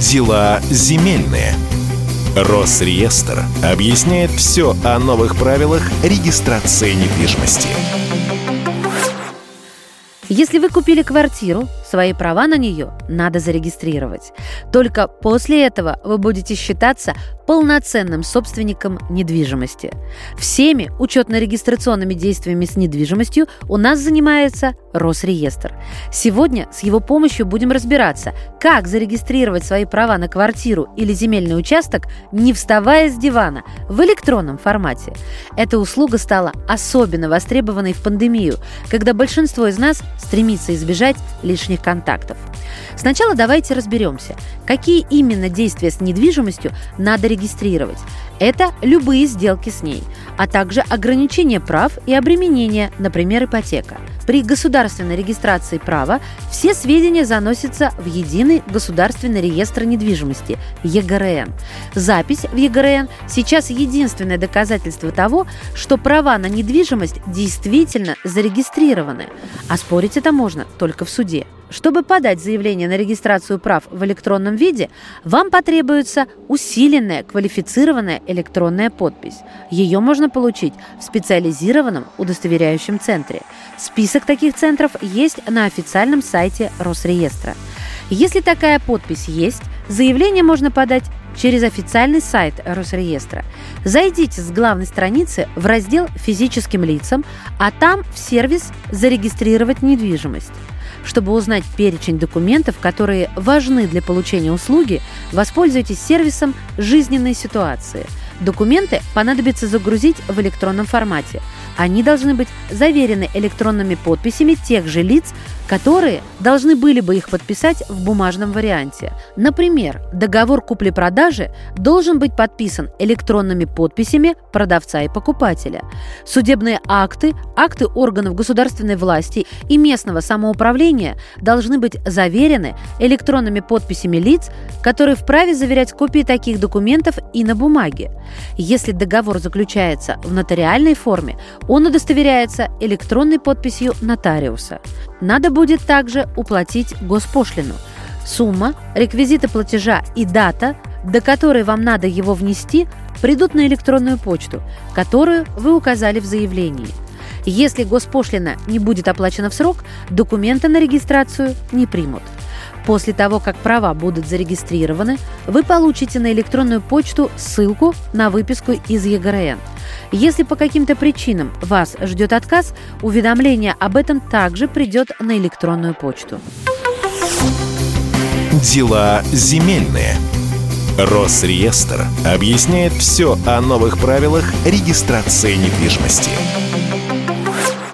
Дела земельные. Росреестр объясняет все о новых правилах регистрации недвижимости. Если вы купили квартиру, свои права на нее надо зарегистрировать. Только после этого вы будете считаться полноценным собственником недвижимости. Всеми учетно-регистрационными действиями с недвижимостью у нас занимается Росреестр. Сегодня с его помощью будем разбираться, как зарегистрировать свои права на квартиру или земельный участок, не вставая с дивана, в электронном формате. Эта услуга стала особенно востребованной в пандемию, когда большинство из нас стремится избежать лишних контактов. Сначала давайте разберемся, какие именно действия с недвижимостью надо регистрировать. Это любые сделки с ней, а также ограничение прав и обременения, например, ипотека. При государственной регистрации права все сведения заносятся в Единый государственный реестр недвижимости – ЕГРН. Запись в ЕГРН сейчас единственное доказательство того, что права на недвижимость действительно зарегистрированы, а спорить это можно только в суде. Чтобы подать заявление на регистрацию прав в электронном виде, вам потребуется усиленная квалифицированная электронная подпись. Ее можно получить в специализированном удостоверяющем центре. Список таких центров есть на официальном сайте Росреестра. Если такая подпись есть, заявление можно подать через официальный сайт Росреестра. Зайдите с главной страницы в раздел «Физическим лицам», а там в сервис «Зарегистрировать недвижимость». Чтобы узнать перечень документов, которые важны для получения услуги, воспользуйтесь сервисом «Жизненные ситуации». Документы понадобится загрузить в электронном формате. Они должны быть заверены электронными подписями тех же лиц, которые должны были бы их подписать в бумажном варианте. Например, договор купли-продажи должен быть подписан электронными подписями продавца и покупателя. Судебные акты, акты органов государственной власти и местного самоуправления должны быть заверены электронными подписями лиц, которые вправе заверять копии таких документов и на бумаге. Если договор заключается в нотариальной форме, он удостоверяется электронной подписью нотариуса. Надо будет также уплатить госпошлину. Сумма, реквизиты платежа и дата, до которой вам надо его внести, придут на электронную почту, которую вы указали в заявлении. Если госпошлина не будет оплачена в срок, документы на регистрацию не примут. После того, как права будут зарегистрированы, вы получите на электронную почту ссылку на выписку из ЕГРН. Если по каким-то причинам вас ждет отказ, уведомление об этом также придет на электронную почту. Дела земельные. Росреестр объясняет все о новых правилах регистрации недвижимости.